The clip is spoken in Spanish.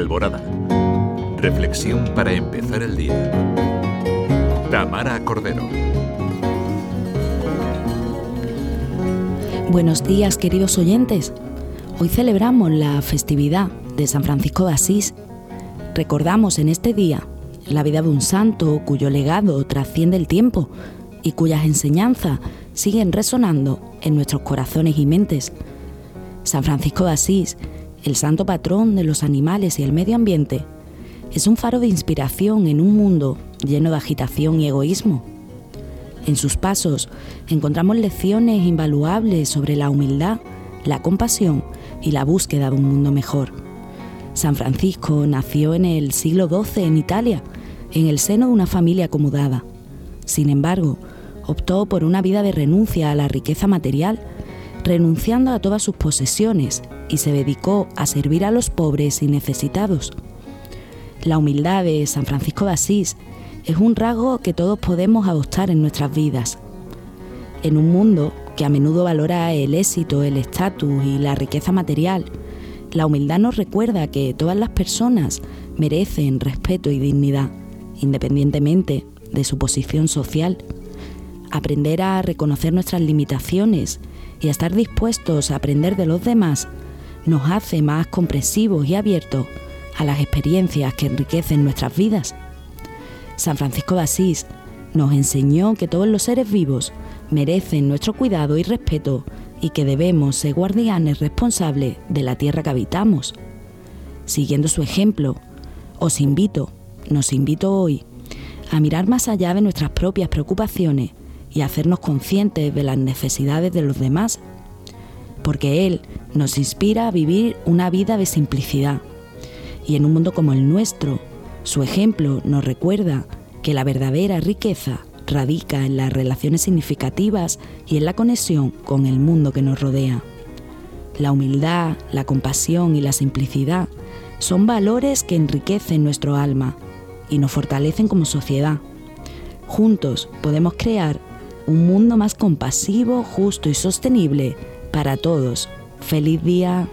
Alborada. Reflexión para empezar el día. Tamara Cordero. Buenos días, queridos oyentes. Hoy celebramos la festividad de San Francisco de Asís. Recordamos en este día la vida de un santo cuyo legado trasciende el tiempo y cuyas enseñanzas siguen resonando en nuestros corazones y mentes. San Francisco de Asís, el santo patrón de los animales y el medio ambiente, es un faro de inspiración en un mundo lleno de agitación y egoísmo. En sus pasos encontramos lecciones invaluables sobre la humildad, la compasión y la búsqueda de un mundo mejor. San Francisco nació en el siglo XII en Italia, en el seno de una familia acomodada. Sin embargo, optó por una vida de renuncia a la riqueza material, renunciando a todas sus posesiones y se dedicó a servir a los pobres y necesitados. La humildad de San Francisco de Asís es un rasgo que todos podemos adoptar en nuestras vidas. En un mundo que a menudo valora el éxito, el estatus y la riqueza material, la humildad nos recuerda que todas las personas merecen respeto y dignidad, independientemente de su posición social. Aprender a reconocer nuestras limitaciones y a estar dispuestos a aprender de los demás nos hace más comprensivos y abiertos a las experiencias que enriquecen nuestras vidas. San Francisco de Asís nos enseñó que todos los seres vivos merecen nuestro cuidado y respeto y que debemos ser guardianes responsables de la tierra que habitamos. Siguiendo su ejemplo, os invito, nos invito hoy, a mirar más allá de nuestras propias preocupaciones y hacernos conscientes de las necesidades de los demás, porque Él nos inspira a vivir una vida de simplicidad. Y en un mundo como el nuestro, su ejemplo nos recuerda que la verdadera riqueza radica en las relaciones significativas y en la conexión con el mundo que nos rodea. La humildad, la compasión y la simplicidad son valores que enriquecen nuestro alma y nos fortalecen como sociedad. Juntos podemos crear un mundo más compasivo, justo y sostenible para todos. Feliz día